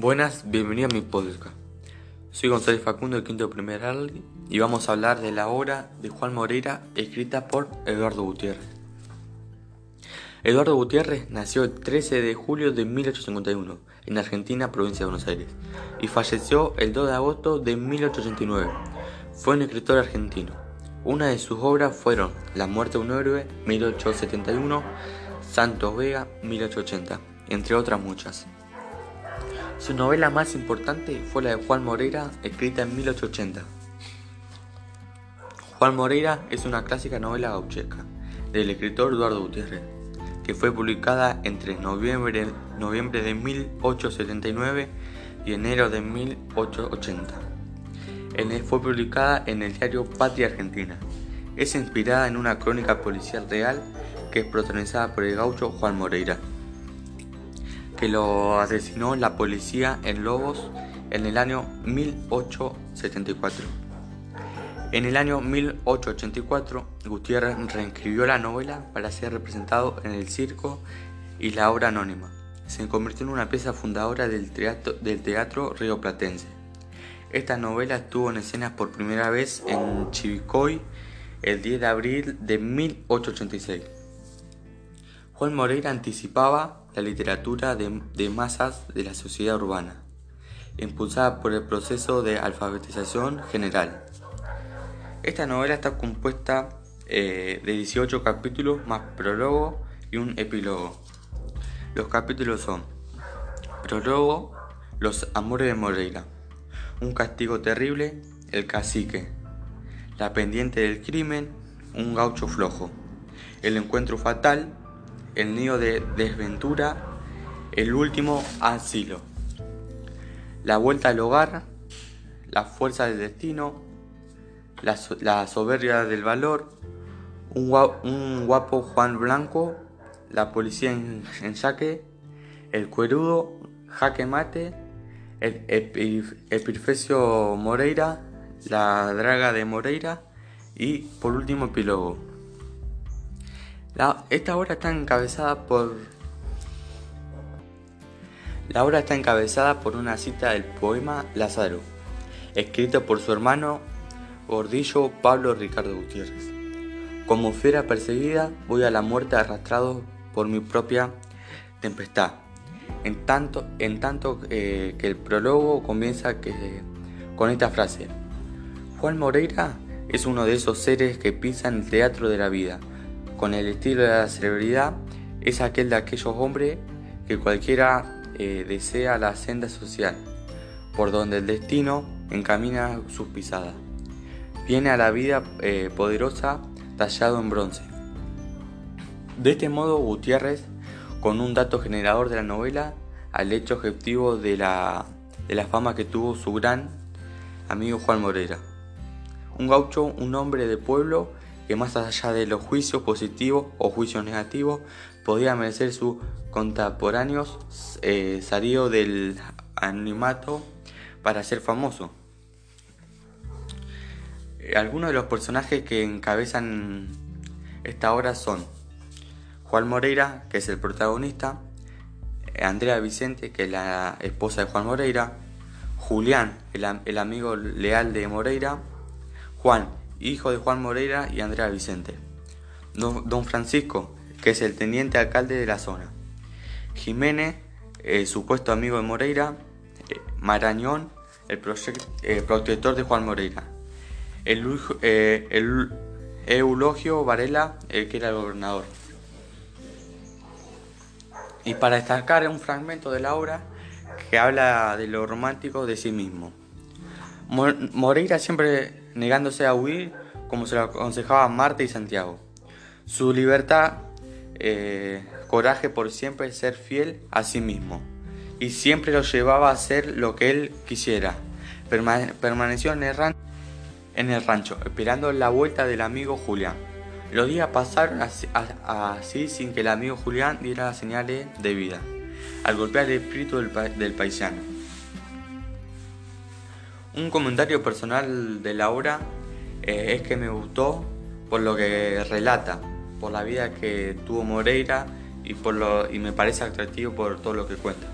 Buenas, bienvenido a mi podcast. Soy González Facundo del quinto primer Arli y vamos a hablar de la obra de Juan Moreira escrita por Eduardo Gutiérrez. Eduardo Gutiérrez nació el 13 de julio de 1851 en Argentina, provincia de Buenos Aires, y falleció el 2 de agosto de 1889. Fue un escritor argentino. Una de sus obras fueron La muerte de un héroe, 1871, Santos Vega, 1880, entre otras muchas. Su novela más importante fue la de Juan Moreira, escrita en 1880. Juan Moreira es una clásica novela gaucheca del escritor Eduardo Gutiérrez, que fue publicada entre noviembre, noviembre de 1879 y enero de 1880. Fue publicada en el diario Patria Argentina. Es inspirada en una crónica policial real que es protagonizada por el gaucho Juan Moreira que lo asesinó la policía en Lobos en el año 1874. En el año 1884, Gutiérrez reescribió la novela para ser representado en el circo y la obra anónima. Se convirtió en una pieza fundadora del teatro, del teatro rioplatense. Esta novela estuvo en escenas por primera vez en Chivicoy el 10 de abril de 1886. Juan Moreira anticipaba la literatura de, masas de la sociedad urbana, impulsada por el proceso de alfabetización general. Esta novela está compuesta eh, de 18 capítulos más prólogo y un epílogo. Los capítulos son Prólogo, Los Amores de Moreira, Un Castigo Terrible, El Cacique, La Pendiente del Crimen, Un Gaucho Flojo, El Encuentro Fatal, el nido de desventura, el último asilo. La vuelta al hogar, la fuerza del destino, la, soberbia del valor, un guapo, Juan Blanco, la policía en, en el cuerudo, jaque mate, el, el, Moreira, la draga de Moreira y por último epílogo esta obra está encabezada por. La obra está encabezada por una cita del poema Lázaro, escrito por su hermano gordillo Pablo Ricardo Gutiérrez. Como fiera perseguida, voy a la muerte arrastrado por mi propia tempestad. En tanto, en tanto eh, que el prólogo comienza con esta frase: Juan Moreira es uno de esos seres que pisan el teatro de la vida con el estilo de la celebridad es aquel de aquellos hombres que cualquiera eh, desea la senda social, por donde el destino encamina sus pisadas. Viene a la vida eh, poderosa tallado en bronce. De este modo, Gutiérrez, con un dato generador de la novela, al hecho objetivo de la, de la fama que tuvo su gran amigo Juan Moreira. Un gaucho, un hombre de pueblo que más allá de los juicios positivos o juicios negativos, podía merecer sus contemporáneos eh, salido del anonimato para ser famoso. Eh, algunos de los personajes que encabezan esta obra son Juan Moreira, que es el protagonista, eh, Andrea Vicente, que es la esposa de Juan Moreira, Julián, el amigo leal de Moreira, Juan, hijo de Juan Moreira y Andrea Vicente. Don Francisco, que es el teniente alcalde de la zona. Jiménez, el supuesto amigo de Moreira. Eh, Marañón, el, protector de Juan Moreira. El, eh, Eulogio Varela, el que era el gobernador. Y para destacar un fragmento de la obra que habla de lo romántico de sí mismo. Moreira siempre negándose a huir como se lo aconsejaba Marta y Santiago. Su libertad, eh, coraje por siempre ser fiel a sí mismo. Y siempre lo llevaba a hacer lo que él quisiera. permaneció en el, rancho, esperando la vuelta del amigo Julián. Los días pasaron así, sin que el amigo Julián diera señales de vida, al golpear el espíritu del paisano. Un comentario personal de la obra eh, es que me gustó por lo que relata, por la vida que tuvo Moreira y, por lo, y me parece atractivo por todo lo que cuenta.